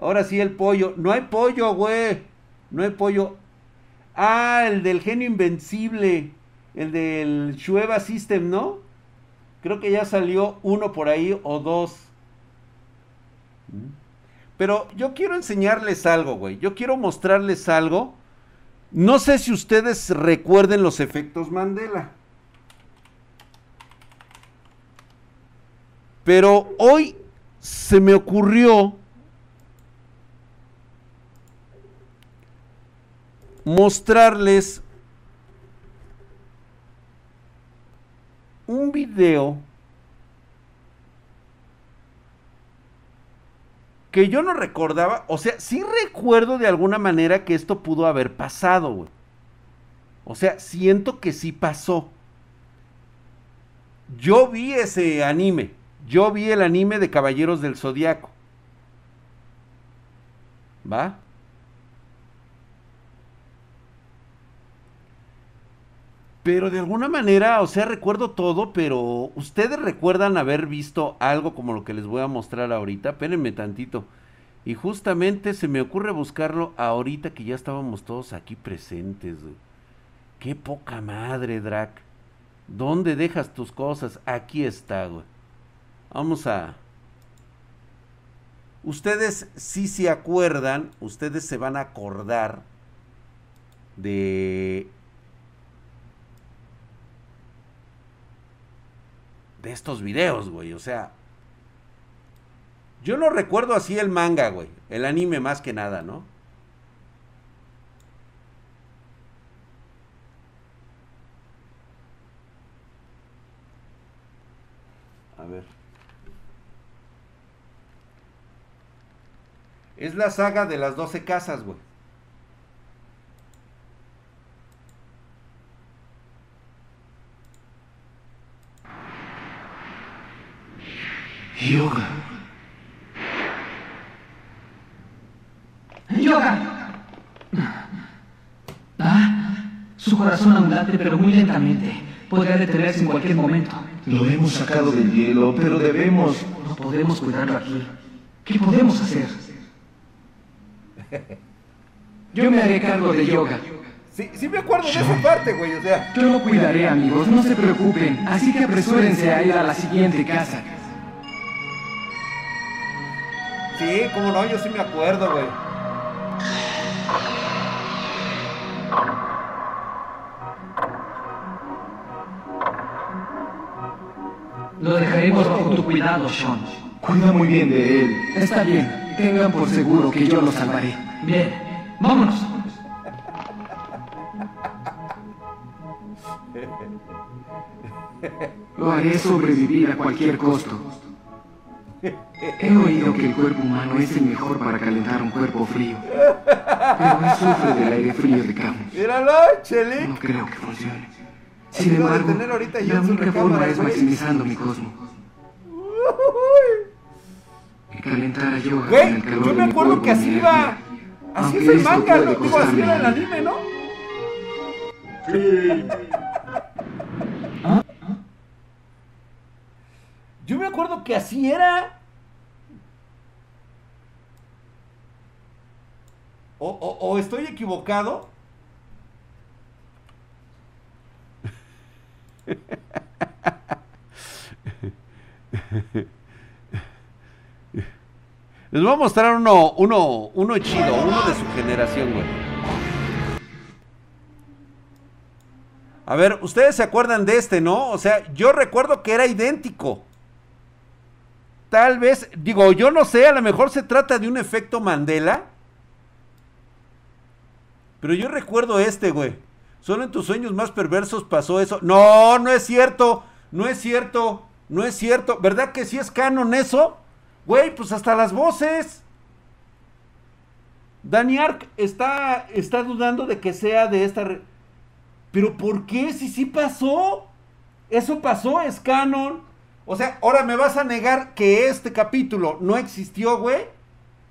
Ahora sí el pollo. No hay pollo, güey. No hay pollo. Ah, el del genio invencible. El del Shueva System, ¿no? Creo que ya salió uno por ahí o dos. Pero yo quiero enseñarles algo, güey. Yo quiero mostrarles algo. No sé si ustedes recuerden los efectos Mandela. Pero hoy se me ocurrió mostrarles un video que yo no recordaba, o sea, sí recuerdo de alguna manera que esto pudo haber pasado. O sea, siento que sí pasó. Yo vi ese anime, yo vi el anime de Caballeros del Zodiaco. ¿Va? Pero de alguna manera, o sea, recuerdo todo, pero ustedes recuerdan haber visto algo como lo que les voy a mostrar ahorita. Espérenme tantito. Y justamente se me ocurre buscarlo ahorita que ya estábamos todos aquí presentes. Qué poca madre, Drac. ¿Dónde dejas tus cosas? Aquí está, güey. Vamos a... Ustedes sí se acuerdan, ustedes se van a acordar de estos videos, güey. O sea, yo no recuerdo así el manga, güey. El anime más que nada, ¿no? A ver. Es la saga de las 12 casas, güey. Yoga. Yoga. Ah, su corazón aún late, pero muy lentamente. Podría detenerse en cualquier momento. Lo hemos sacado del hielo, pero debemos... No podemos cuidarlo aquí. ¿Qué podemos hacer? Yo me haré cargo de yoga. Sí, sí me acuerdo de esa parte, güey, o sea. Yo lo cuidaré, amigos, no se preocupen. Así que apresúrense a ir a la siguiente casa. Sí, cómo no, yo sí me acuerdo, güey. Lo dejaremos bajo tu cuidado, Sean. Cuida muy bien de él. Está bien. Tengan por seguro que yo lo salvaré. Bien, vámonos. Lo haré sobrevivir a cualquier costo. He oído que el cuerpo humano es el mejor para calentar un cuerpo frío. Pero él sufre del aire frío de Camus. Míralo, Chelic. No creo que funcione. Sin embargo, la única forma es maximizando mi cosmos. Y calentar a yoga con el Güey, calor yo de me mi acuerdo cuerpo que así iba. Así Aunque es el manga, ¿no? Digo, así era el la anime, ¿no? Yo me acuerdo que así era. O, estoy equivocado. Les voy a mostrar uno, uno, uno chido, uno de su generación, güey. A ver, ustedes se acuerdan de este, ¿no? O sea, yo recuerdo que era idéntico. Tal vez, digo, yo no sé, a lo mejor se trata de un efecto Mandela. Pero yo recuerdo este, güey. Solo en tus sueños más perversos pasó eso. No, no es cierto. No es cierto. No es cierto. ¿Verdad que sí es canon eso? Güey, pues hasta las voces. Danny Ark está, está dudando de que sea de esta... Pero ¿por qué? Si sí pasó. Eso pasó, es canon. O sea, ahora me vas a negar que este capítulo no existió, güey.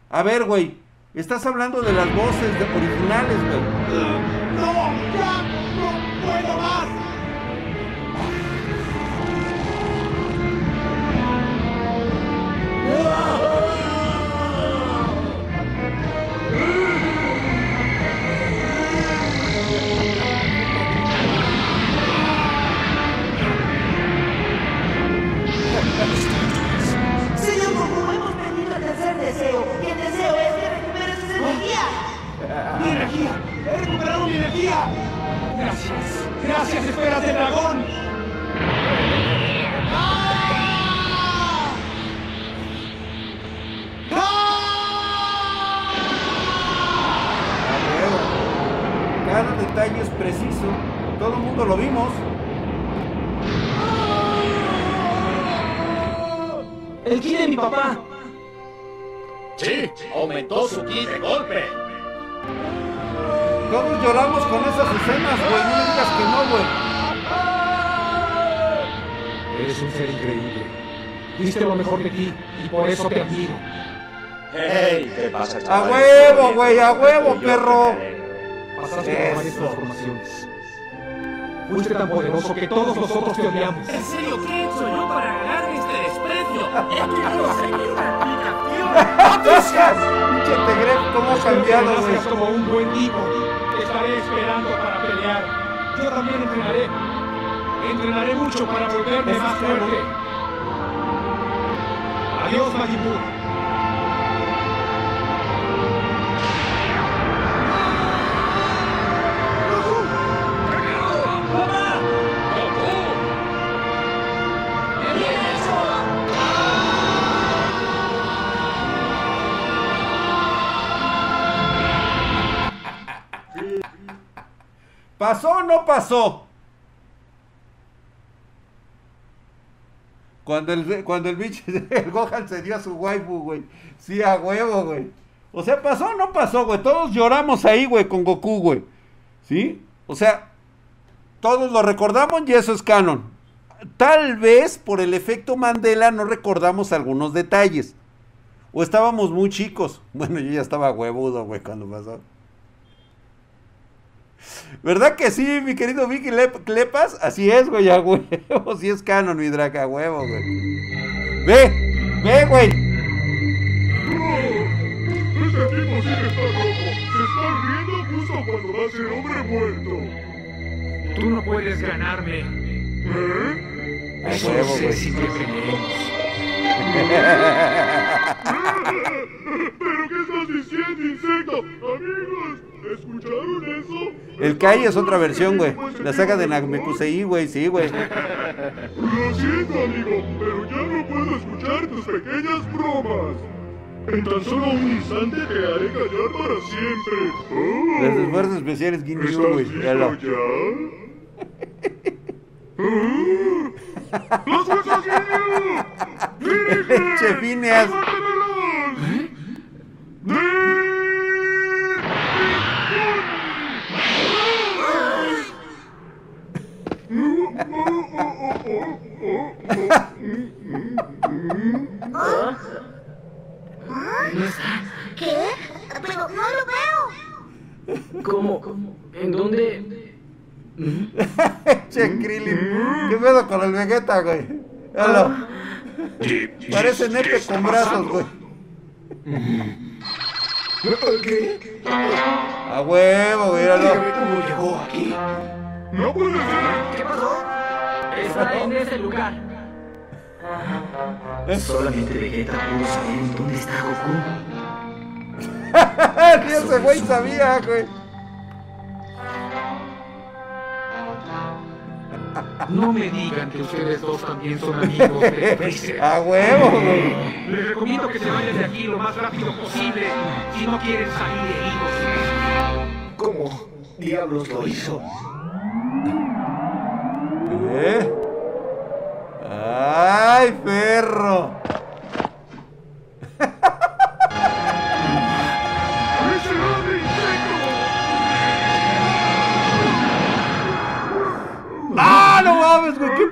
A ver, güey. Estás hablando de las voces de- originales, güey. ¡No! ¡Ya! ¡No puedo más! Energía! ¡He recuperado mi energía! ¡Gracias! ¡Gracias, esferas del dragón! ¡Ah! ¡Ah! Cada detalle es preciso. Todo el mundo lo vimos. ¡El ki de mi papá! Sí, aumentó su ki de golpe. Todos lloramos con esas escenas, güey. No me digas que no, güey. Eres un ser increíble. Diste lo mejor de ti y por eso te admiro. Hey, ¿qué pasa, A chaval? huevo, güey, a huevo, perro. Pasaste por varias transformaciones. Fuiste tan poderoso que todos nosotros te odiamos. ¿En serio qué he hecho yo para ganarme este desprecio? He querido seguir explicación. Pinche Tegref, cómo ha cambiado, güey. como un buen tipo. Te estaré esperando para pelear. Yo también entrenaré. Entrenaré mucho para volverme más fuerte. Adiós, Majin ¿Pasó o no pasó? Cuando el, cuando el bicho, el Gohan se dio a su waifu, güey. Sí, a huevo, güey. O sea, ¿pasó o no pasó, güey? Todos lloramos ahí, güey, con Goku, güey. ¿Sí? O sea, todos lo recordamos y eso es canon. Tal vez por el efecto Mandela no recordamos algunos detalles. O estábamos muy chicos. Bueno, yo ya estaba huevudo, güey, cuando pasó. ¿Verdad que sí, mi querido Vicky Lep- Clepas? Así es, güey, a huevo. Sí es canon, mi draga, a huevo, güey. Ve, ve, güey. Este tipo sí que está loco. Se está riendo justo cuando va a ser hombre muerto. Tú no puedes ganarme. ¿Eh? A huevo, güey. si te creemos. ¿Pero qué estás diciendo, insecto? Amigos, ¿escucharon eso? El Kai es otra versión, güey. La saga de Namekusei, güey, sí, güey. Lo siento, amigo, pero ya no puedo escuchar tus pequeñas bromas. En tan solo un instante te haré callar para siempre. Oh, Las esfuerzos especiales Ginyu, ¿Estás güey. listo Véalo. ya? ¡Ah! ¡Las fuerzas Ginyu! ¡Dirige! ¡Abátemelos! ¿Qué? Pero no lo veo. ¿Cómo? ¿En dónde? Che, Krillin. ¿Qué pedo con el Vegeta, güey? Véalo. Parece nepe con brazos, güey. A huevo, míralo. ¿Cómo llegó aquí? ¡No puede ser! ¿Qué pasó? Está en ese lugar. Solamente Vegeta pudo saber dónde está Goku. Ni ese güey sabía, güey. No me digan que ustedes dos también son amigos de Freezer. A huevo. Les recomiendo que se vayan de aquí lo más rápido posible si no quieren salir heridos. ¿Cómo diablos lo hizo? ¿Eh? ¡Ay, perro!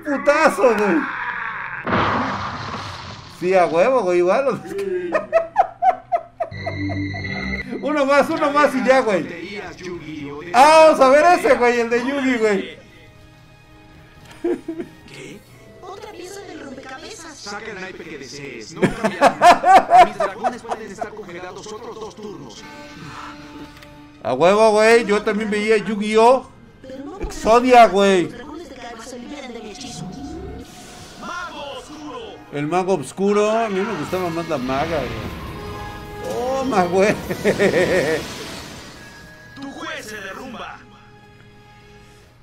Putazo, güey! Sí, a huevo, güey, igual. uno más, uno más y ya, güey. Ah, vamos a ver ese, güey, el de Yugi, güey. Otra pieza del rompecabezas. Saca el naipe que desees. No cambia nada. Mis dragones pueden estar congelados otros dos turnos. A huevo, güey. Yo también veía Yu-Gi-Oh! Exodia, güey. El mago oscuro. A mí me gustaba más la maga, güey. Toma. Tu juez se derrumba.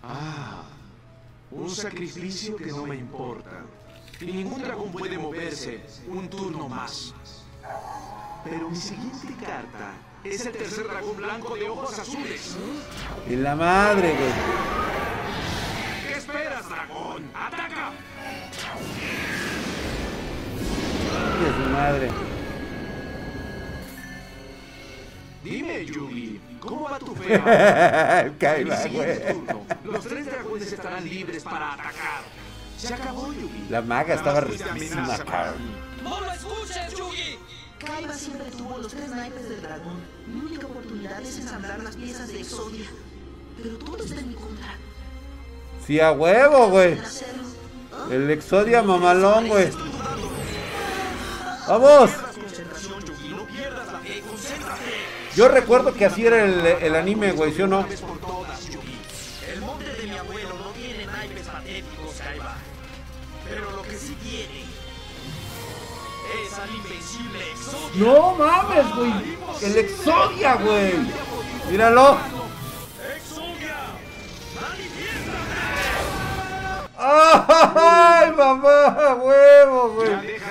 Ah. Un sacrificio que no me importa. Ningún dragón puede moverse un turno más. Pero mi siguiente carta es el tercer dragón blanco de ojos azules. Y la madre, güey. Madre. Dime, Yugi, ¿cómo va tu fea? Caiba, güey. los tres dragones estarán libres para atacar. Se acabó, Yugi. La maga estaba riquísima, cabrón. ¡No lo escuches, Yugi! Kaiba siempre tuvo los tres naipes del dragón. Mi única oportunidad es ensamblar las piezas de Exodia. Pero todo está en mi contra. Sí, a huevo, güey. El Exodia mamalón, güey. ¡Vamos! Yo recuerdo que así era el, anime, güey, ¿sí o no? No. Pero lo que sí tiene es al invencible. No mames, güey. El Exodia, güey. Míralo. ¡Exodia! ¡Ay, mamá! ¡Huevo, güey!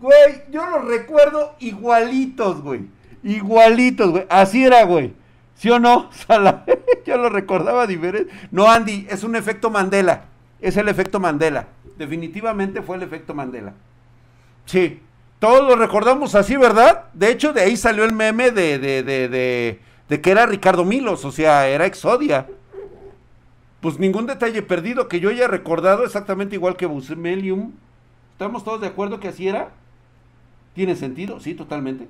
Güey, yo los recuerdo igualitos, güey. Igualitos, güey. Así era, güey. ¿Sí o no? Yo lo recordaba diferente. No, Andy, es un efecto Mandela. Es el efecto Mandela. Definitivamente fue el efecto Mandela. Sí. Todos lo recordamos así, ¿verdad? De hecho, de ahí salió el meme de, de, de, de, de que era Ricardo Milos, o sea, era Exodia. Pues ningún detalle perdido que yo haya recordado exactamente igual que Busmelium. ¿Estamos todos de acuerdo que así era? ¿Tiene sentido? Sí, totalmente.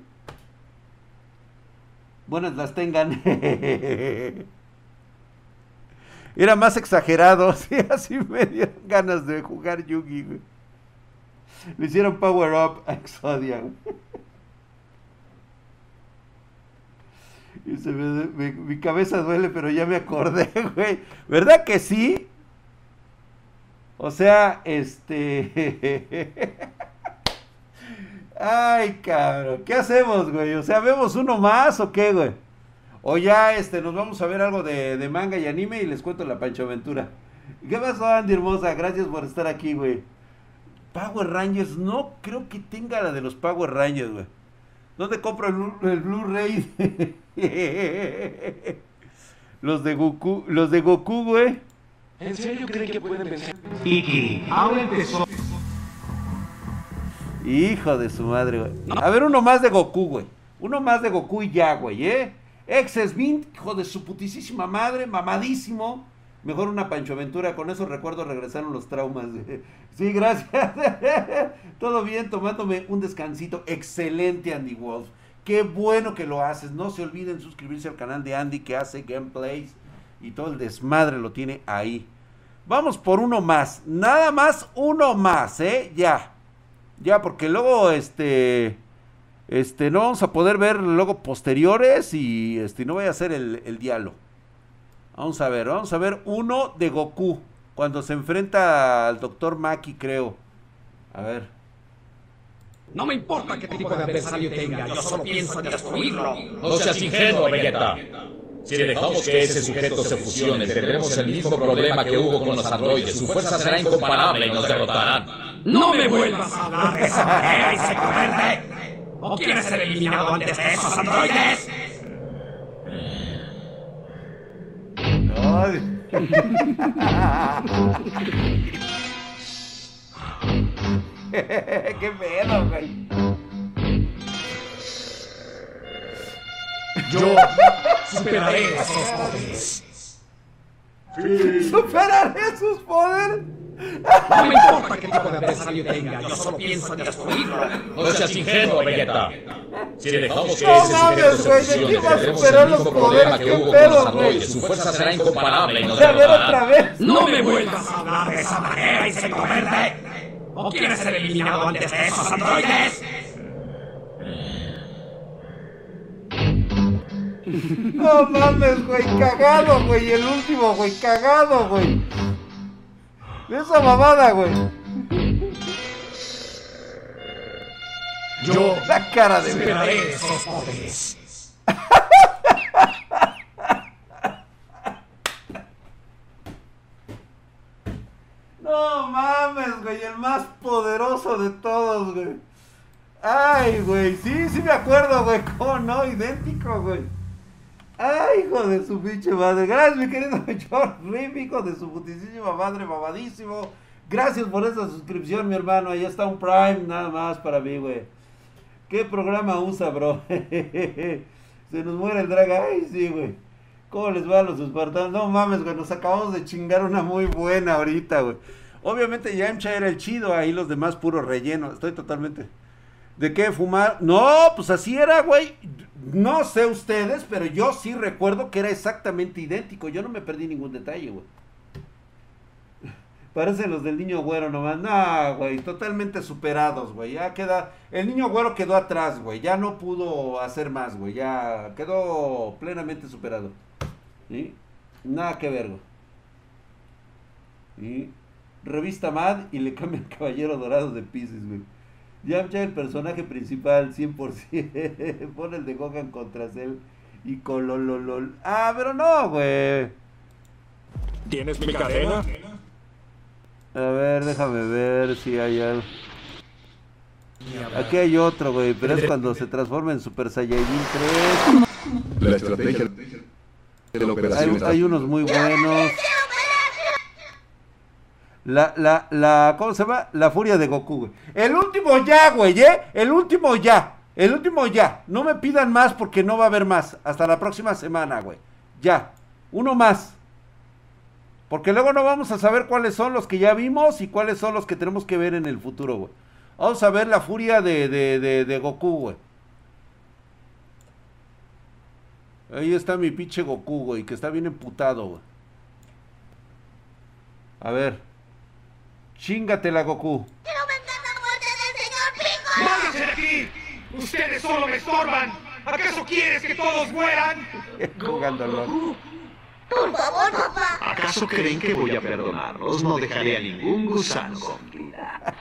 Buenas las tengan. Era más exagerado, sí, así me dieron ganas de jugar Yugi, güey. Le hicieron power up a Exodia, güey. Mi cabeza duele, pero ya me acordé, güey. ¿Verdad que sí? O sea, este... Ay, cabrón. ¿Qué hacemos, güey? O sea, ¿vemos uno más o qué, güey? O ya, este, nos vamos a ver algo de, de manga y anime y les cuento la Pancho Aventura. ¿Qué pasó, Andy Hermosa? Gracias por estar aquí, güey. Power Rangers, no creo que tenga la de los Power Rangers, güey. ¿Dónde compro el, el Blu-ray? los de Goku, los de Goku, güey. ¿En serio creen que pueden vencer? Iki, abre el tesoro. Hijo de su madre, güey. A ver, uno más de Goku, güey. Uno más de Goku y ya, güey, ¿eh? Exes Mint, hijo de su putísima madre, mamadísimo. Mejor una Pancho Aventura, con eso recuerdo regresaron los traumas. Sí, gracias. Todo bien, tomándome un descansito. Excelente, Andy Wolf. Qué bueno que lo haces. No se olviden suscribirse al canal de Andy que hace gameplays y todo el desmadre lo tiene ahí. Vamos por uno más. Nada más uno más, ¿eh? Ya. Ya, porque luego, este, este, no vamos a poder ver luego posteriores y, este, no voy a hacer el, diálogo. Vamos a ver, vamos a ver uno de Goku, cuando se enfrenta al Doctor Maki, creo. A ver. No me importa qué tipo de adversario tenga, yo solo pienso en destruirlo. No seas ingenuo, Vegeta. Si dejamos que ese sujeto se fusione, tendremos el mismo problema que hubo con los androides. Su fuerza será incomparable y nos derrotarán. No me vuelvas a hablar de esa manera, insecto verde. ¿O quieres ser eliminado antes de esos androides? ¡Qué pedo, güey! Yo superaré esos poderes. ¡Superaré sus poderes! No me importa qué tipo de adversario tenga, yo solo pienso en destruirlo. No seas ingenuo, Vegeta. Si dejamos que No ese mames, se güey, ¿de quién va a superar el los poderes? que ¿Qué pedo, güey? Su fuerza será incomparable y nos otra vez. No me vuelvas a hablar de esa manera, insecto verde. ¿O quieres ser eliminado antes de esos androides? No mames, güey, cagado, güey, el último, güey, cagado, güey. Esa mamada, güey. Yo La cara de esos poderes. todos, güey. Ay, güey, sí, sí me acuerdo, güey. ¿Cómo no? Idéntico, güey. Ay, hijo de su pinche madre. Gracias, mi querido George Rip, hijo de su putísima madre, mamadísimo. Gracias por esa suscripción, mi hermano. Ahí está un Prime nada más para mí, güey. ¿Qué programa usa, bro? Se nos muere el drag. Ay, sí, güey. ¿Cómo les va a los espartanos? No mames, güey. Nos acabamos de chingar una muy buena ahorita, güey. Obviamente Yamcha era el chido, ahí los demás puro relleno. Estoy totalmente. ¿De qué fumar? No, pues así era, güey. No sé ustedes, pero yo sí recuerdo que era exactamente idéntico. Yo no me perdí ningún detalle, güey. Parecen los del niño güero nomás. No, güey, totalmente superados, güey. Ya queda. El niño güero quedó atrás, güey. Ya no pudo hacer más, güey. Ya quedó plenamente superado. ¿Sí? Nada que ver, güey. ¿Sí? Revista Mad y le cambia el caballero dorado de Pisces, güey. Yamcha el personaje principal, 100%. Pone el de Gohan contra Cell y Colololol. Ah, pero no, güey. ¿Tienes mi cadena? A ver, déjame ver si hay algo. Aquí hay otro, güey, pero es cuando se transforma en Super Saiyajin 3. La estrategia de la Hay, operación hay unos muy buenos. La, la, la, ¿cómo se llama? La furia de Goku, güey. El último ya, güey, ¿eh? El último ya. El último ya. No me pidan más porque no va a haber más. Hasta la próxima semana, güey. Ya. Uno más. Porque luego no vamos a saber cuáles son los que ya vimos y cuáles son los que tenemos que ver en el futuro, güey. Vamos a ver la furia de, de, de, de Goku, güey. Ahí está mi pinche Goku, güey, que está bien emputado, güey. A ver. Chingatela, Goku. ¡Váyanse de aquí! ¡Ustedes solo me estorban! ¿Acaso quieres que todos mueran? LOL. Por favor, papá. ¿Acaso creen que voy a perdonarlos? No dejaré a ningún gusano con vida.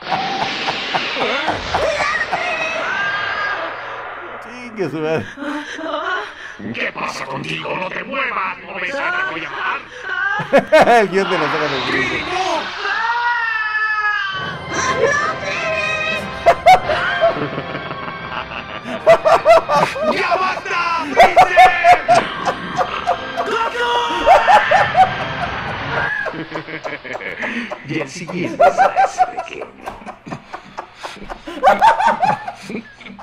Chingue su madre. ¿Qué pasa contigo? ¡No te muevas! ¿No te voy a matar? el guion de la saga ¡Ya basta! ¡Freezer! Y el siguiente ese pequeño.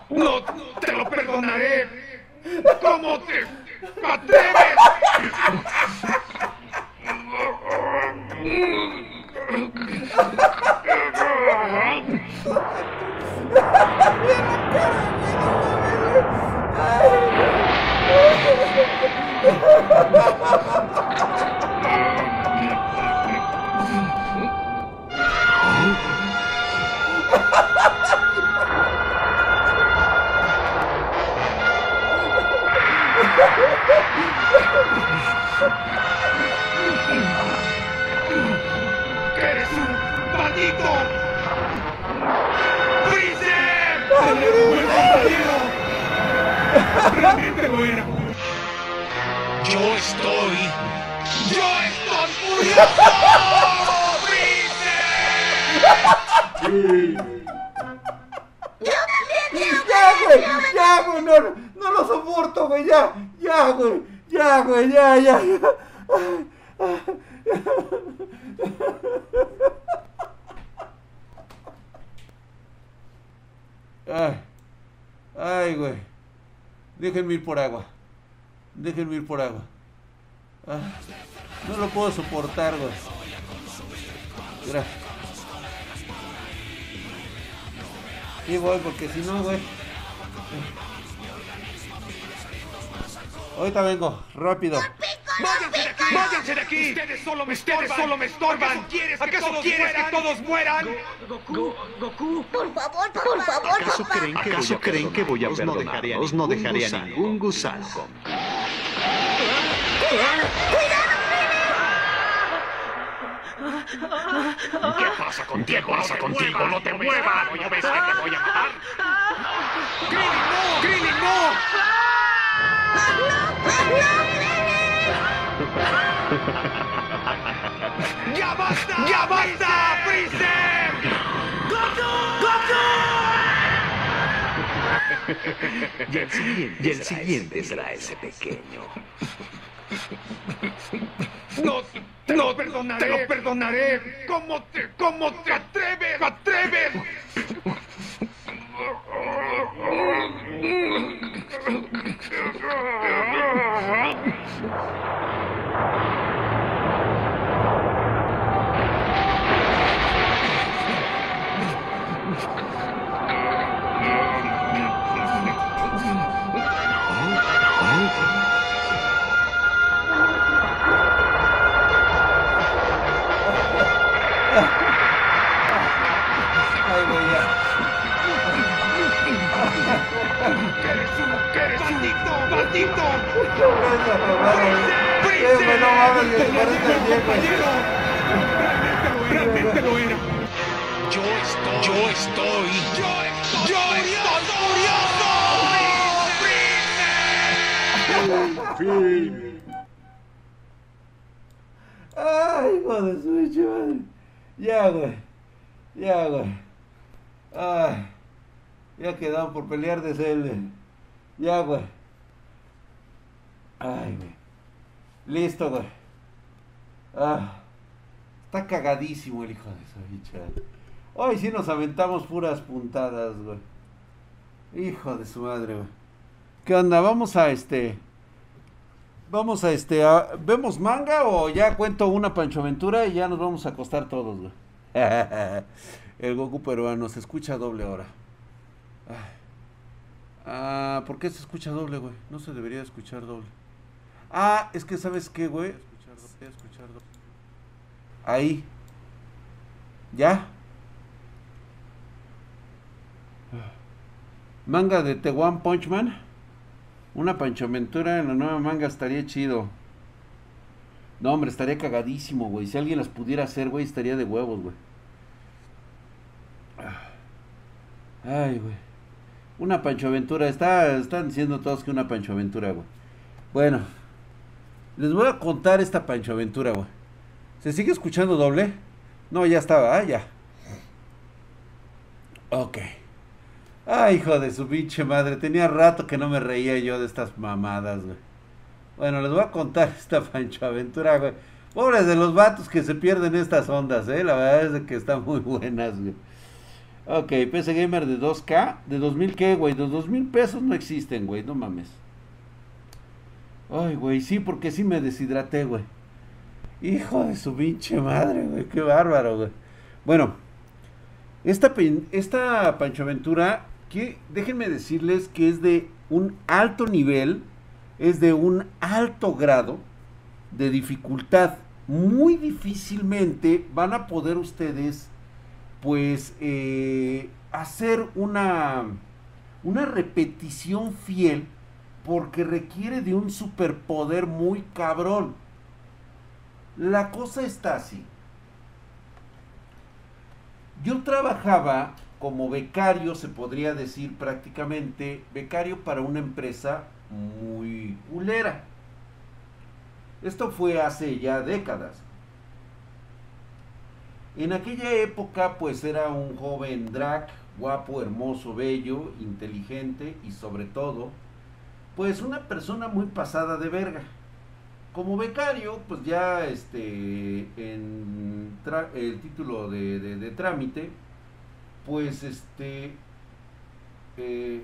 ¡No te lo perdonaré! ¿Cómo te Déjenme ir por agua. Déjenme ir por agua. Ah, no lo puedo soportar, güey. Gracias. Sí voy, porque si no, güey. Ahorita vengo, rápido. ¡Váyanse de aquí! ¡Váyanse de aquí! ¡Ustedes solo me estorban! solo me estorban! ¿Acaso quieres, que, todos mueran? Por favor, por favor, ¿Acaso papá. creen que, ¿Acaso creen que voy a perdonarlos? No dejaré a ningún gusano. ¿Qué pasa contigo? ¿Qué pasa contigo? ¡No te muevas! ¿No ves que te voy a matar? ¡Krillin, no! ¡Krillin, no! ¡Ya basta! ¡Ya basta! ¡Freezer! ¡Goku! ¡Goku! Y el siguiente, y el siguiente será ese pequeño. No, no perdonaré. Te lo perdonaré. ¿Cómo te, cómo te atreves? ¿Atreves? pelear de cel. Ya, güey. Ay, güey. Listo, güey. Ah. Está cagadísimo el hijo de pinche madre. Hoy sí nos aventamos puras puntadas, güey. Hijo de su madre, güey. ¿Qué onda? Vamos a este. Vamos a este. ¿Vemos manga o ya cuento una Pancho Aventura y ya nos vamos a acostar todos, güey? El Goku peruano se escucha doble ahora. Ay. Ah, ¿por qué se escucha doble, güey? No se debería escuchar doble. Ah, es que ¿sabes qué, güey? Escuchar doble, escuchar doble. Ahí. ¿Ya? Manga de The One Punch Man. Una panchomentura en la nueva manga estaría chido. No, hombre, estaría cagadísimo, güey. Si alguien las pudiera hacer, güey, estaría de huevos, güey. Ay, güey. Una Pancho Aventura. Está, están diciendo todos que una Pancho Aventura, güey. Bueno. Les voy a contar esta Pancho Aventura, güey. ¿Se sigue escuchando doble? No, ya estaba, ah, ya. Ok. Ay, hijo de su pinche madre. Tenía rato que no me reía yo de estas mamadas, güey. Bueno, les voy a contar esta Pancho Aventura, güey. Pobres de los vatos que se pierden estas ondas, eh. La verdad es que están muy buenas, güey. Ok, PC Gamer de 2K. ¿De 2000 qué, güey? De 2000 pesos no existen, güey. No mames. Ay, güey, sí, porque sí me deshidraté, güey. Hijo de su pinche madre, güey. Qué bárbaro, güey. Bueno, esta, esta Pancho Aventura, que déjenme decirles que es de un alto nivel, es de un alto grado de dificultad. Muy difícilmente van a poder ustedes, pues, eh, hacer una, una repetición fiel porque requiere de un superpoder muy cabrón. La cosa está así. Yo trabajaba como becario, se podría decir prácticamente, becario para una empresa muy culera. Esto fue hace ya décadas. En aquella época pues era un joven drag, guapo, hermoso, bello, inteligente y sobre todo pues una persona muy pasada de verga. Como becario, pues ya este, en el título de, de- de trámite, pues este, eh,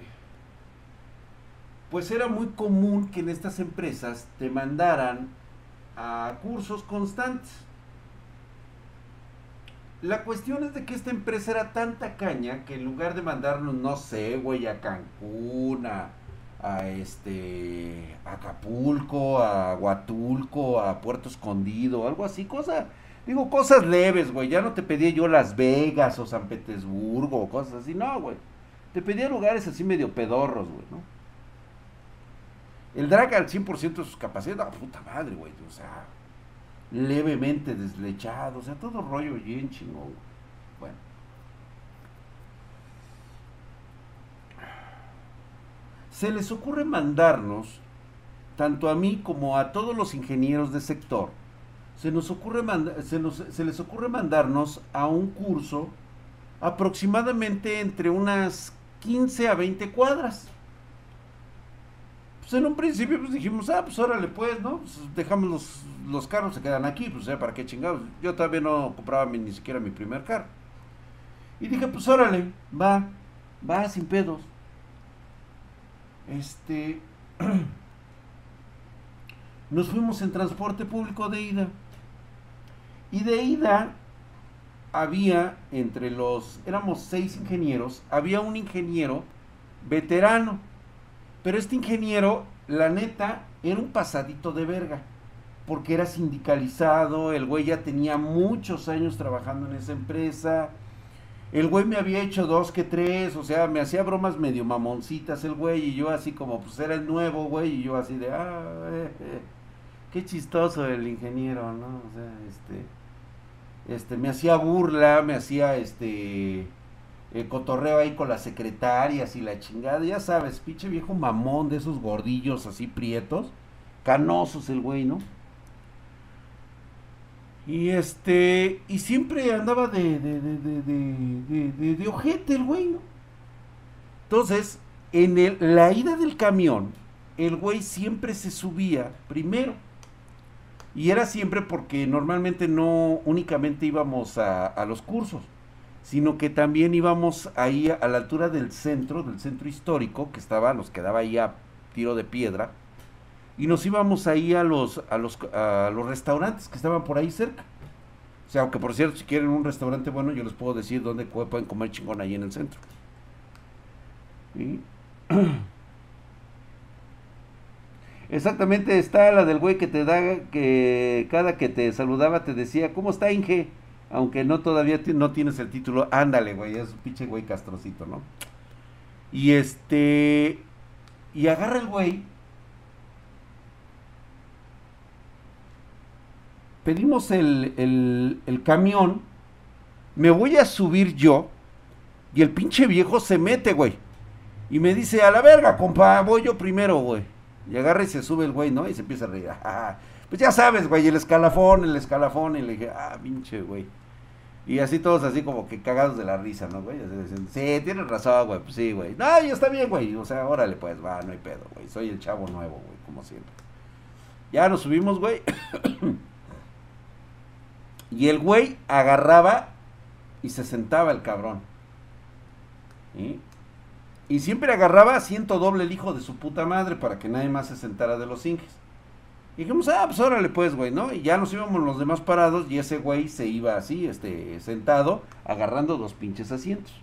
pues era muy común que en estas empresas te mandaran a cursos constantes. La cuestión es de que esta empresa era tan tacaña que en lugar de mandarnos, no sé, güey, a Cancún, a, este a Acapulco, a Huatulco, a Puerto Escondido, algo así, cosa, digo, cosas leves, güey, ya no te pedía yo Las Vegas o San Petersburgo o cosas así, no, güey. Te pedía lugares así medio pedorros, güey, ¿no? El drag al 100% de sus capacidades, no, puta madre, güey, o sea, levemente deslechado, o sea, todo rollo bien chingón. Bueno. se les ocurre mandarnos, tanto a mí como a todos los ingenieros de sector, se, nos ocurre se les ocurre mandarnos a un curso aproximadamente entre unas 15 a 20 cuadras. Pues en un principio pues dijimos, ah, pues órale pues, ¿no? Pues dejamos los, los carros, se quedan aquí, pues ya para qué chingados. Yo todavía no compraba mi- ni siquiera mi primer carro. Y dije, pues órale, va, va sin pedos. Este, nos fuimos en transporte público de ida. Y de ida había entre los, éramos seis ingenieros, había un ingeniero veterano. Pero este ingeniero, la neta, era un pasadito de verga. Porque era sindicalizado, el güey ya tenía muchos años trabajando en esa empresa. El güey me había hecho dos que tres, o sea, me hacía bromas medio mamoncitas el güey, y yo así como, pues era el nuevo güey, y yo así de, ah, eh, eh, qué chistoso el ingeniero, ¿no? O sea, este, este, me hacía burla, me hacía, este, el cotorreo ahí con las secretarias y la chingada, ya sabes, pinche viejo mamón de esos gordillos así prietos, canosos el güey, ¿no? Y este, y siempre andaba de, de- de- de ojete el güey, ¿no? Entonces, en el, la ida del camión, el güey siempre se subía primero. Y era siempre porque normalmente no únicamente íbamos a, a los cursos, sino que también íbamos ahí a, la altura del centro, del centro histórico, que estaba, nos quedaba ahí a tiro de piedra, y nos íbamos ahí a los, a los, a los restaurantes que estaban por ahí cerca. O sea, aunque por cierto, si quieren un restaurante bueno, yo les puedo decir dónde pueden comer chingón ahí en el centro. Exactamente está la del güey que te da, que cada que te saludaba te decía, ¿cómo está Inge? Aunque no todavía no tienes el título, ándale, güey, es un pinche güey castrocito, ¿no? Y este, y agarra el güey. Pedimos el, el, camión, me voy a subir yo, y el pinche viejo se mete, güey. Y me dice, a la verga, compa, voy yo primero, güey. Y agarra y se sube el güey, ¿no? Y se empieza a reír. "Ah, pues ya sabes, güey, el escalafón, el escalafón. Y le dije, ah, pinche, güey. Y así todos así como que cagados de la risa, ¿no, güey? Sí, tienes razón, güey, pues sí, güey. No, ya está bien, güey. O sea, órale, pues, va, no hay pedo, güey. Soy el chavo nuevo, güey, como siempre. Ya nos subimos, güey. y el güey agarraba y se sentaba el cabrón. ¿Sí? Y siempre agarraba asiento doble el hijo de su puta madre para que nadie más se sentara de los inges. Y dijimos, ah, pues órale pues, güey, ¿no? Y ya nos íbamos los demás parados y ese güey se iba así, este, sentado, agarrando dos pinches asientos.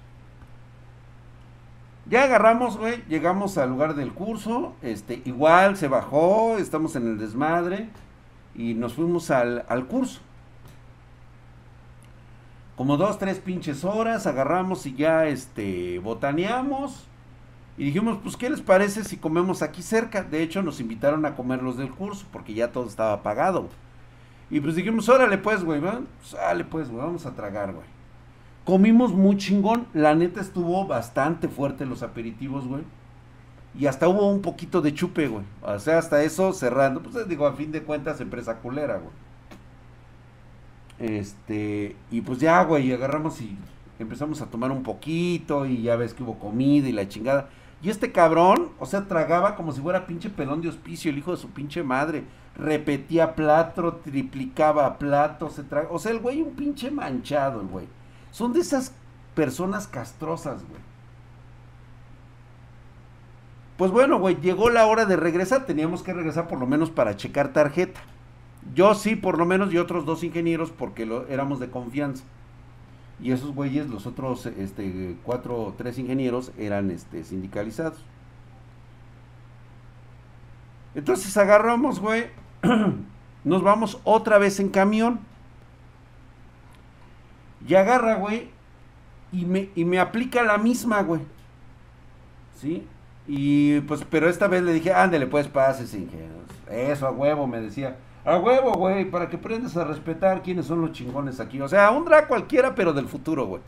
Ya agarramos, güey, llegamos al lugar del curso, este, igual se bajó, estamos en el desmadre y nos fuimos al, al curso. Como dos, tres pinches horas, agarramos y ya, este, botaneamos. Y dijimos, pues, ¿qué les parece si comemos aquí cerca? De hecho, nos invitaron a comer los del curso, porque ya todo estaba pagado. Y pues dijimos, órale pues, güey, ¿va? Sale pues, güey, vamos a tragar, güey. Comimos muy chingón, la neta estuvo bastante fuerte los aperitivos, güey. Y hasta hubo un poquito de chupe, güey. O sea, hasta eso cerrando. Pues digo, a fin de cuentas, empresa culera, güey. Este, y pues ya, güey, agarramos y empezamos a tomar un poquito y ya ves que hubo comida y la chingada. Y este cabrón, o sea, tragaba como si fuera pinche pelón de hospicio, el hijo de su pinche madre. Repetía plato, triplicaba plato, se. O sea, el güey un pinche manchado, el güey. Son de esas personas castrosas, güey. Pues bueno, güey, llegó la hora de regresar. Teníamos que regresar por lo menos para checar tarjeta. Yo sí, por lo menos, y otros dos ingenieros, porque lo, éramos de confianza. Y esos güeyes, los otros este, cuatro o tres ingenieros, eran este, sindicalizados. Entonces agarramos, güey. Nos vamos otra vez en camión. Y agarra, güey. Y me, y me aplica la misma, güey. ¿Sí? Y pues, pero esta vez le dije, ándale, pues pases, ingenieros. Eso, a huevo, me decía. A huevo, güey, para que aprendas a respetar quiénes son los chingones aquí. O sea, un drag cualquiera, pero del futuro, güey.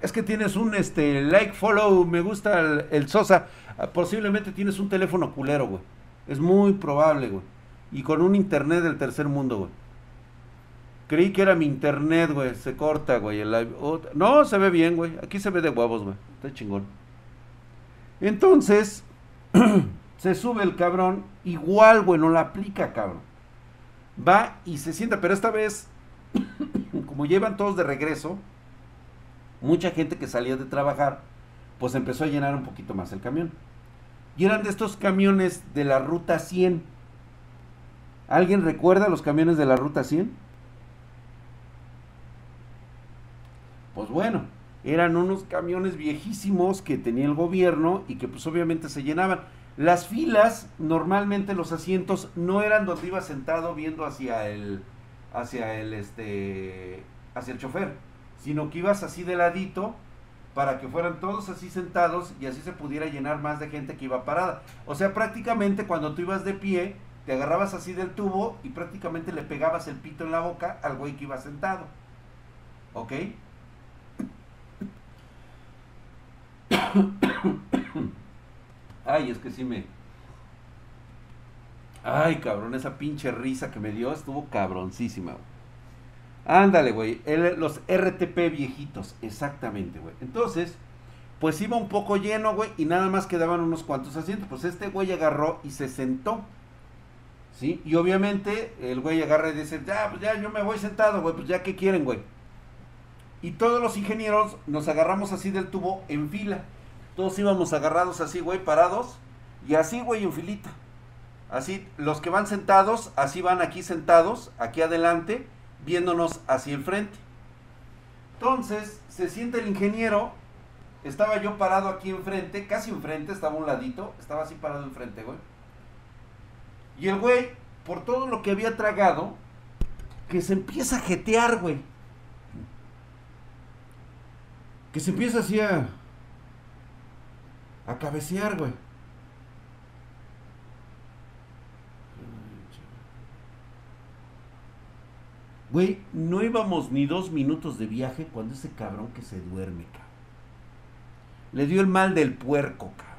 Es que tienes un este like, follow, me gusta el, Sosa. Ah, Posiblemente tienes un teléfono culero, güey. Es muy probable, güey. Y con un internet del tercer mundo, güey. Creí que era mi internet, güey. Se corta, güey. el live. No, se ve bien, güey. Aquí se ve de huevos, güey. Está chingón. Entonces, se sube el cabrón, igual, güey, no la aplica, cabrón. Va y se sienta, pero esta vez, como llevan todos de regreso, mucha gente que salía de trabajar, pues empezó a llenar un poquito más el camión. Y eran de estos camiones de la ruta 100. ¿Alguien recuerda los camiones de la ruta 100? Pues bueno, eran unos camiones viejísimos que tenía el gobierno y que pues obviamente se llenaban. Las filas, normalmente los asientos no eran donde iba sentado viendo hacia el hacia el este hacia el chofer, sino que ibas así de ladito para que fueran todos así sentados y así se pudiera llenar más de gente que iba parada. O sea, prácticamente cuando tú ibas de pie, te agarrabas así del tubo y prácticamente le pegabas el pito en la boca al güey que iba sentado. ¿Ok? Ay, es que sí me... Ay, cabrón, esa pinche risa que me dio estuvo cabroncísima. Ándale, güey. Los RTP viejitos, exactamente, güey. Entonces, pues iba un poco lleno, güey, y nada más quedaban unos cuantos asientos. Pues este güey agarró y se sentó. ¿Sí? Y obviamente el güey agarra y dice, ya, pues ya yo me voy sentado, güey, pues ya qué quieren, güey. Y todos los ingenieros nos agarramos así del tubo en fila. Todos íbamos agarrados así, güey, parados. Y así, güey, en filita. Así, los que van sentados, así van aquí sentados, aquí adelante viéndonos hacia enfrente. Entonces, se siente el ingeniero, estaba yo parado aquí enfrente, casi enfrente, estaba un ladito, estaba así parado enfrente, güey. Y el güey, por todo lo que había tragado, que se empieza a jetear, güey. Que se empieza así a... A cabecear, güey. Güey, no íbamos ni dos minutos de viaje cuando ese cabrón que se duerme, cabrón. Le dio el mal del puerco, cabrón.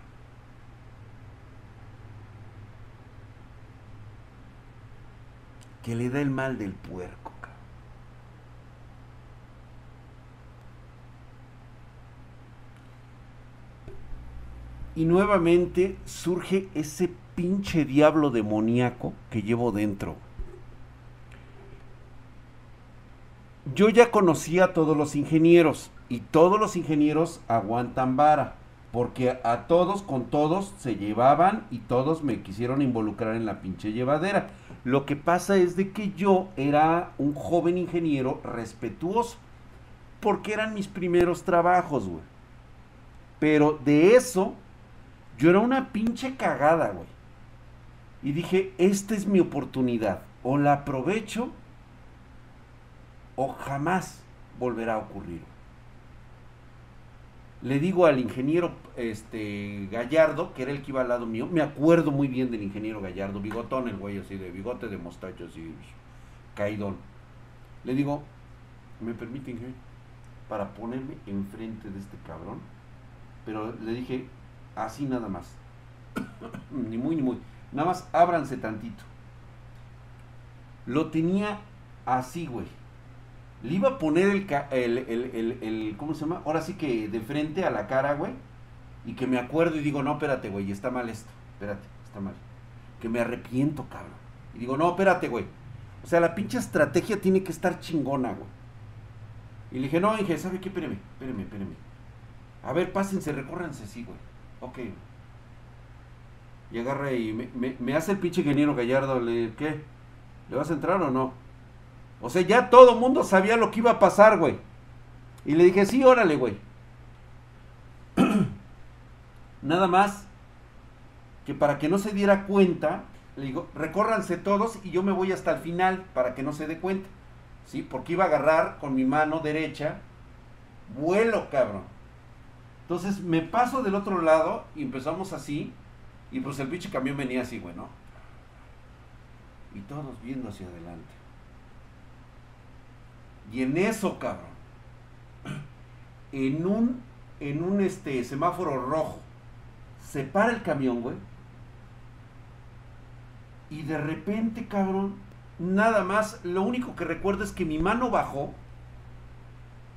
Que le da el mal del puerco, cabrón. Y nuevamente surge ese pinche diablo demoníaco que llevo dentro. yo ya conocía a todos los ingenieros y todos los ingenieros aguantan vara, porque a todos con todos se llevaban y todos me quisieron involucrar en la pinche llevadera. Lo que pasa es de que yo era un joven ingeniero respetuoso, porque eran mis primeros trabajos, güey. Pero de eso, yo era una pinche cagada, güey. Y dije, esta es mi oportunidad. O la aprovecho o jamás volverá a ocurrir. Le digo al ingeniero este, Gallardo, que era el que iba al lado mío, me acuerdo muy bien del ingeniero Gallardo, bigotón el güey así, de bigote de mostacho así, caidón. Le digo, ¿me permite, ingeniero? Para ponerme enfrente de este cabrón. Pero le dije, así nada más. ni muy, ni muy. Nada más ábranse tantito. Lo tenía así, güey le iba a poner el, el, el, ¿cómo se llama? Ahora sí que de frente a la cara, güey. Y que me acuerdo y digo, no, espérate, güey, está mal esto. Espérate, está mal. Que me arrepiento, cabrón. Y digo, no, espérate, güey. O sea, la pinche estrategia tiene que estar chingona, güey. Y le dije, no, Inge, ¿sabe qué? Espéreme, espéreme, espéreme. A ver, pásense, recórranse, sí, güey. Ok. Y agarra y me, hace el pinche ingeniero Gallardo, le, ¿qué? ¿Le vas a entrar o no? O sea, ya todo el mundo sabía lo que iba a pasar, güey. Y le dije, sí, órale, güey. Nada más que para que no se diera cuenta, le digo, recórranse todos y yo me voy hasta el final para que no se dé cuenta. ¿Sí? Porque iba a agarrar con mi mano derecha, vuelo, cabrón. Entonces me paso del otro lado y empezamos así. Y pues el pinche camión venía así, güey, ¿no? Y todos viendo hacia adelante. Y en eso, cabrón, en un, en un este, semáforo rojo, se para el camión, güey. Y de repente, cabrón, nada más, lo único que recuerdo es que mi mano bajó.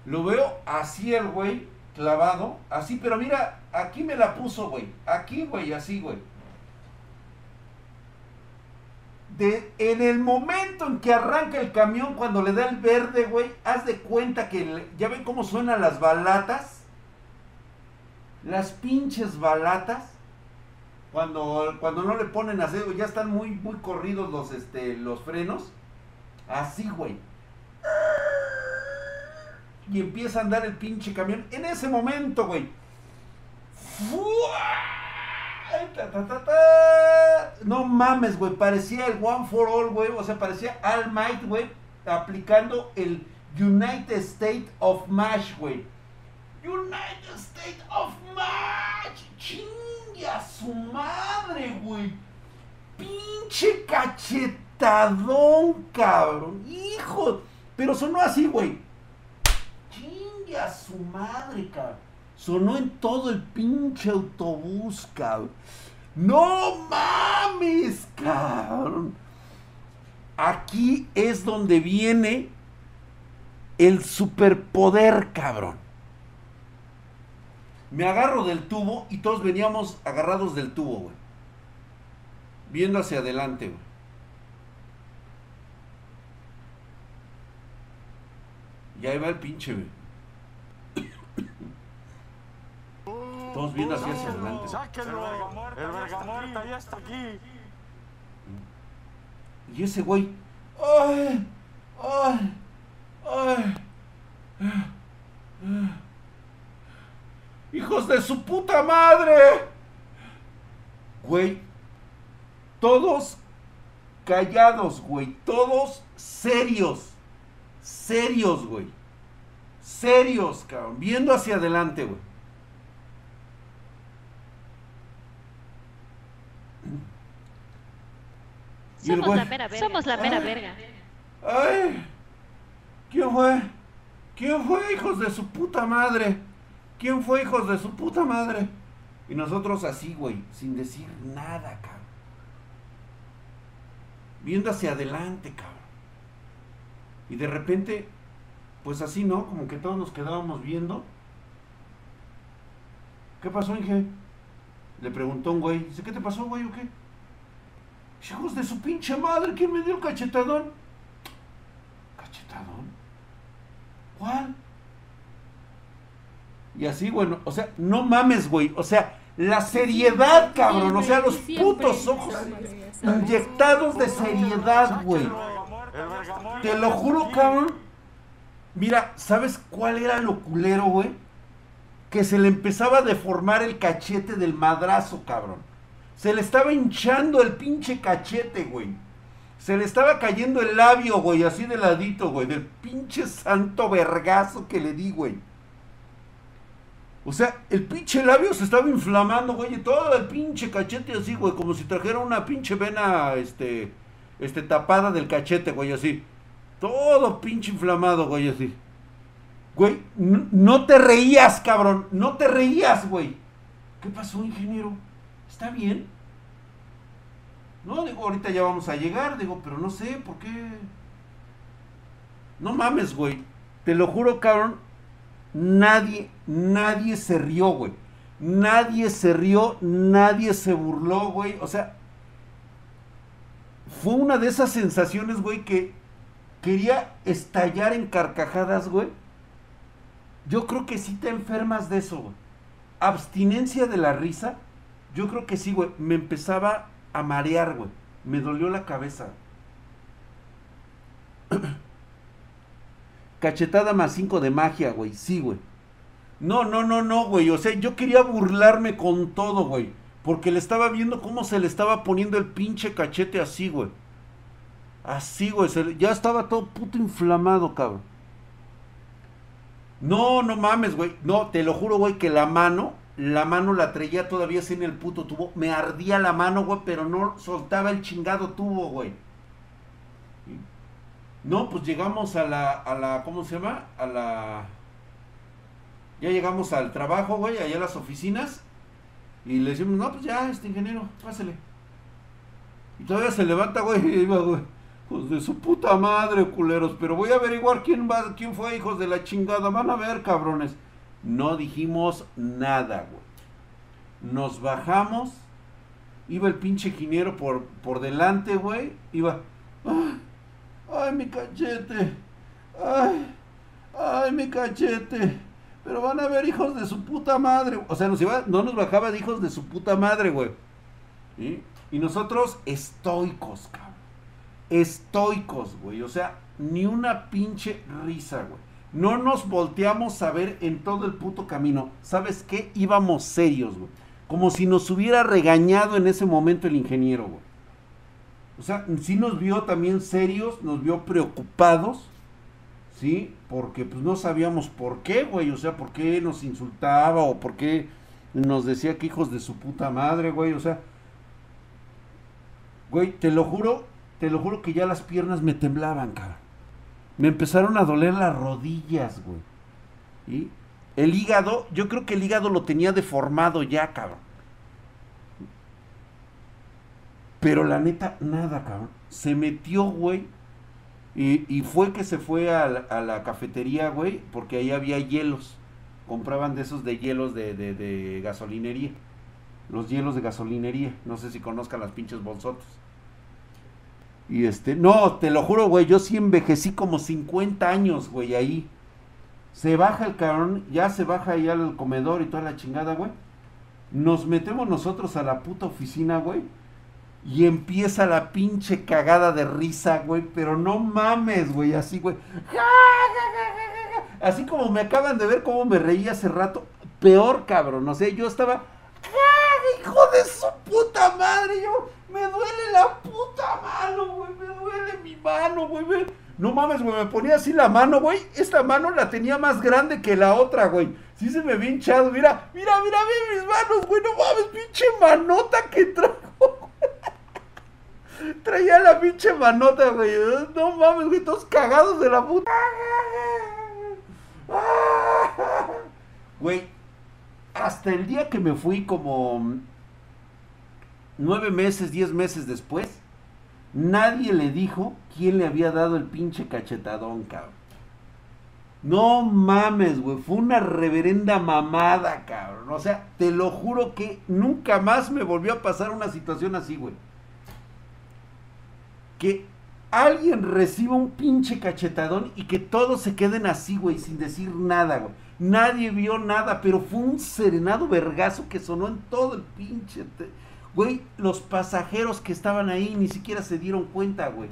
Lo veo así el güey, clavado, así, pero mira, aquí me la puso, güey. Aquí, güey, así, güey. De, en el momento en que arranca el camión, cuando le da el verde, güey, haz de cuenta que ya ven cómo suenan las balatas. Las pinches balatas. Cuando, cuando no le ponen acero, ya están muy, muy corridos los, este, los frenos. Así, güey. Y empieza a andar el pinche camión. En ese momento, güey. No mames, güey. Parecía el One for All, güey. O sea, parecía All Might, güey. Aplicando el United States of Mash, güey. United States of Mash. Chingue a su madre, güey. Pinche cachetadón, cabrón. Hijo. Pero sonó así, güey. A su madre, cabrón. Sonó en todo el pinche autobús, cabrón. No mames, cabrón. Aquí es donde viene el superpoder, cabrón. Me agarro del tubo y todos veníamos agarrados del tubo, güey. Viendo hacia adelante, güey. Y ahí va el pinche, güey. Todos viendo así hacia adelante. ¡Sáquenlo! El verga muerta ya está aquí. Y ese güey. ¡Ay! ¡Ay! ¡Ay! ¡Hijos de su puta madre! Güey. Todos callados, güey. Todos serios. Serios, güey. Serios, cabrón. Viendo hacia adelante, güey. Y el Somos güey, la mera verga. Somos la mera Ay. verga. ¡Ay! ¿Quién fue? ¿Quién fue, hijos de su puta madre? ¿Quién fue, hijos de su puta madre? Y nosotros así, güey, sin decir nada, cabrón. Viendo hacia adelante, cabrón. Y de repente, pues así, ¿no? Como que todos nos quedábamos viendo. ¿Qué pasó, Inge? Le preguntó un güey. Dice, ¿qué te pasó, güey, o qué? Hijos de su pinche madre, ¿quién me dio el cachetadón? ¿Cachetadón? ¿Cuál? Y así, bueno, o sea, no mames, güey. O sea, la seriedad, cabrón. O sea, los putos ojos inyectados de seriedad, güey. Te lo juro, cabrón. Mira, ¿sabes cuál era lo culero, güey? Que se le empezaba a deformar el cachete del madrazo, cabrón. Se le estaba hinchando el pinche cachete, güey. Se le estaba cayendo el labio, güey, así de ladito, güey. Del pinche santo vergazo que le di, güey. O sea, el pinche labio se estaba inflamando, güey. Todo el pinche cachete así, güey. Como si trajera una pinche vena, este, este, tapada del cachete, güey, así. Todo pinche inflamado, güey, así. Güey, no, no te reías, cabrón. No te reías, güey. ¿Qué pasó, ingeniero? ¿Está bien? No, digo, ahorita ya vamos a llegar, digo, pero no sé, ¿por qué? No mames, güey. Te lo juro, cabrón. Nadie, nadie se rió, güey. Nadie se rió, nadie se burló, güey. O sea, fue una de esas sensaciones, güey, que quería estallar en carcajadas, güey. Yo creo que sí te enfermas de eso, güey. Abstinencia de la risa. Yo creo que sí, güey. Me empezaba a marear, güey. Me dolió la cabeza. Cachetada más 5 de magia, güey. Sí, güey. No, no, no, no, güey. O sea, yo quería burlarme con todo, güey. Porque le estaba viendo cómo se le estaba poniendo el pinche cachete así, güey. Así, güey. Ya estaba todo puto inflamado, cabrón. No, no mames, güey. No, te lo juro, güey, que la mano, la mano la traía todavía en el puto tubo. Me ardía la mano, güey, pero no soltaba el chingado tubo, güey. No, pues llegamos a la, a la, ¿cómo se llama? A la... Ya llegamos al trabajo, güey, allá a las oficinas. Y le decimos, no, pues ya, este ingeniero, pásele. Y todavía se levanta, güey, y iba, güey. Pues de su puta madre, culeros. Pero voy a averiguar quién va, quién fue, hijos de la chingada. Van a ver, cabrones. No dijimos nada, güey. Nos bajamos. Iba el pinche ingeniero por, por delante, güey. Iba. Ay, ay, mi cachete. Ay, ay, mi cachete. Pero van a ver hijos de su puta madre. O sea, nos iba, no nos bajaba de hijos de su puta madre, güey. Y nosotros estoicos, cabrón. Estoicos, güey. O sea, ni una pinche risa, güey. No nos volteamos a ver en todo el puto camino. ¿Sabes qué? Íbamos serios, güey. Como si nos hubiera regañado en ese momento el ingeniero, güey. O sea, sí nos vio también serios, nos vio preocupados, ¿sí? Porque pues no sabíamos por qué, güey. O sea, por qué nos insultaba o por qué nos decía que hijos de su puta madre, güey. O sea, güey, te lo juro, te lo juro que ya las piernas me temblaban, cabrón. Me empezaron a doler las rodillas, güey. El hígado, yo creo que el hígado lo tenía deformado ya, cabrón. Pero la neta, nada, cabrón. Se metió, güey. Y, y fue que se fue a la, a la, cafetería, güey, porque ahí había hielos. Compraban de esos de hielos de, de, de, gasolinería. Los hielos de gasolinería. No sé si conozcan las pinches bolsotas. Y este, no, te lo juro, güey, yo sí envejecí como 50 años, güey, ahí. Se baja el cabrón, ya se baja ahí al comedor y toda la chingada, güey. Nos metemos nosotros a la puta oficina, güey. Y empieza la pinche cagada de risa, güey. Pero no mames, güey, así, güey. Así como me acaban de ver cómo me reí hace rato. Peor, cabrón, no sé, yo estaba... ¡Hijo de su puta madre! Yo, me duele la puta mano, güey. Me duele mi mano, güey. No mames, güey. Me ponía así la mano, güey. Esta mano la tenía más grande que la otra, güey. Sí se me había hinchado. Mira, mira, mira, mira mis manos, güey. No mames, pinche manota que traigo. Traía la pinche manota, güey. No mames, güey. Todos cagados de la puta. Güey, hasta el día que me fui como nueve meses, diez meses después, nadie le dijo quién le había dado el pinche cachetadón, cabrón. No mames, güey, fue una reverenda mamada, cabrón. O sea, te lo juro que nunca más me volvió a pasar una situación así, güey. Que alguien reciba un pinche cachetadón y que todos se queden así, güey, sin decir nada, güey. Nadie vio nada, pero fue un serenado vergazo que sonó en todo el pinche... Güey, los pasajeros que estaban ahí ni siquiera se dieron cuenta, güey.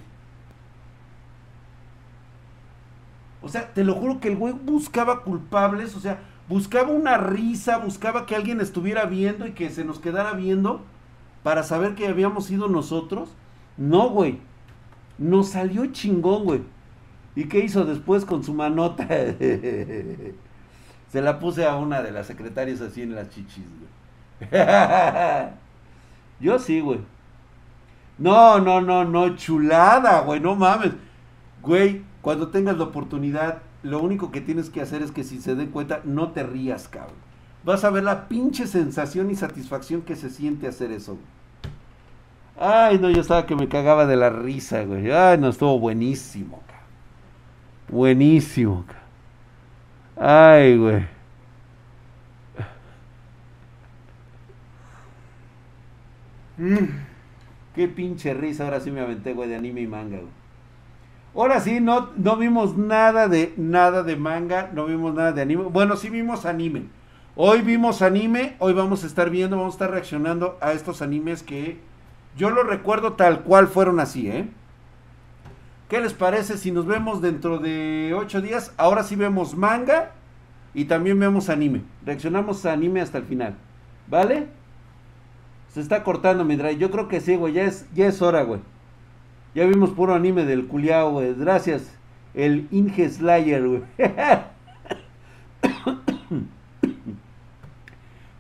O sea, te lo juro que el güey buscaba culpables, o sea, buscaba una risa, buscaba que alguien estuviera viendo y que se nos quedara viendo para saber que habíamos sido nosotros. No, güey. Nos salió chingón, güey. ¿Y qué hizo después con su manota? se la puse a una de las secretarias así en las chichis, güey. Yo sí, güey. No, no, no, no, chulada, güey, no mames. Güey, cuando tengas la oportunidad, lo único que tienes que hacer es que si se den cuenta, no te rías, cabrón. Vas a ver la pinche sensación y satisfacción que se siente hacer eso. Güey. Ay, no, yo estaba que me cagaba de la risa, güey. Ay, no, estuvo buenísimo, cabrón. Buenísimo, cabrón. Ay, güey. Mm, qué pinche risa, ahora sí me aventé, güey, de anime y manga, güey. Ahora sí, no, no vimos nada de, nada de manga, no vimos nada de anime. Bueno, sí vimos anime. Hoy vimos anime, hoy vamos a estar viendo, vamos a estar reaccionando a estos animes que yo lo recuerdo tal cual fueron así, ¿eh? ¿Qué les parece si nos vemos dentro de ocho días? Ahora sí vemos manga y también vemos anime. Reaccionamos a anime hasta el final. ¿Vale? Se está cortando mi drive. Yo creo que sí, güey. Ya es, ya es hora, güey. Ya vimos puro anime del culiao, güey. Gracias. El Inge Slayer, güey.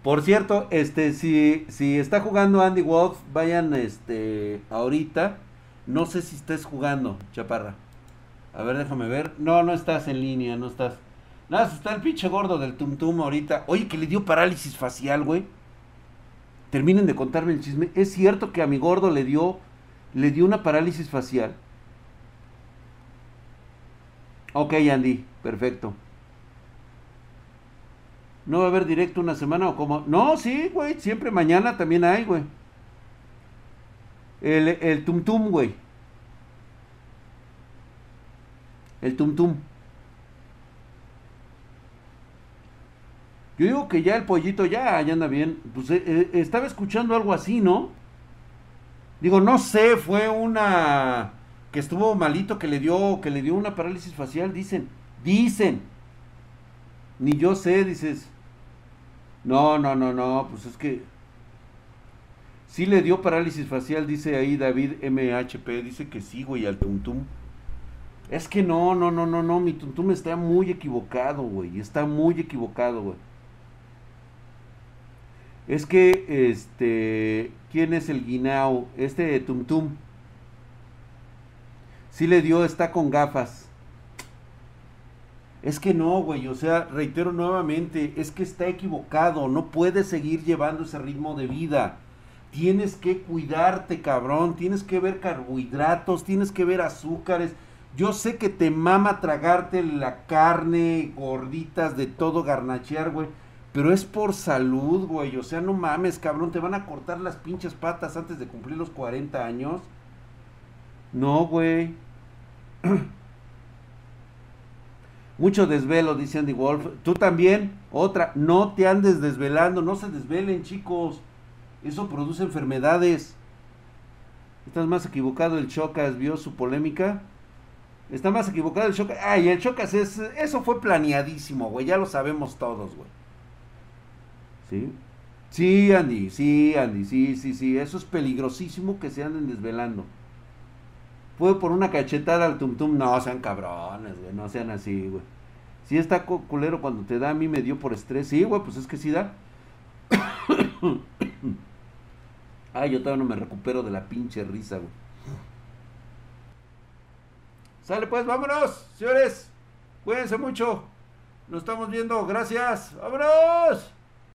Por cierto, este, si, si está jugando Andy Wolf, vayan este, ahorita. No sé si estés jugando, chaparra. A ver, déjame ver. No, no estás en línea, no estás. Nada, está el pinche gordo del Tum Tum ahorita. Oye, que le dio parálisis facial, güey terminen de contarme el chisme. ¿Es cierto que a mi gordo le dio, le dio una parálisis facial? Ok, Andy, perfecto. ¿No va a haber directo una semana o cómo? No, sí, güey. Siempre mañana también hay, güey. El, el tum tum, güey. El tum tum. Yo digo que ya el pollito ya, ya anda bien. Pues eh, eh, estaba escuchando algo así, ¿no? Digo, no sé, fue una que estuvo malito, que le dio, que le dio una parálisis facial, dicen, dicen. Ni yo sé, dices. No, no, no, no, pues es que sí le dio parálisis facial, dice ahí David MHP, dice que sí, güey, al tuntum. Es que no, no, no, no, no, mi tuntum está muy equivocado, güey, está muy equivocado, güey. Es que, este, ¿quién es el guinao? Este Tum Tum. Sí le dio, está con gafas. Es que no, güey, o sea, reitero nuevamente, es que está equivocado, no puedes seguir llevando ese ritmo de vida. Tienes que cuidarte, cabrón, tienes que ver carbohidratos, tienes que ver azúcares. Yo sé que te mama tragarte la carne, gorditas, de todo garnachear, güey. Pero es por salud, güey. O sea, no mames, cabrón. Te van a cortar las pinches patas antes de cumplir los 40 años. No, güey. Mucho desvelo, dice Andy Wolf. Tú también. Otra. No te andes desvelando. No se desvelen, chicos. Eso produce enfermedades. Estás más equivocado. El Chocas vio su polémica. Está más equivocado el Chocas. Ay, el Chocas es. Eso fue planeadísimo, güey. Ya lo sabemos todos, güey. ¿Sí? Sí, Andy, sí, Andy, sí, sí, sí. Eso es peligrosísimo que se anden desvelando. Fue por una cachetada al tum tum. No sean cabrones, güey. No sean así, güey. Si está culero cuando te da, a mí me dio por estrés. Sí, güey, pues es que sí da. Ay, yo todavía no me recupero de la pinche risa, güey. Sale pues, vámonos, señores. Cuídense mucho. Nos estamos viendo. Gracias. ¡Vámonos!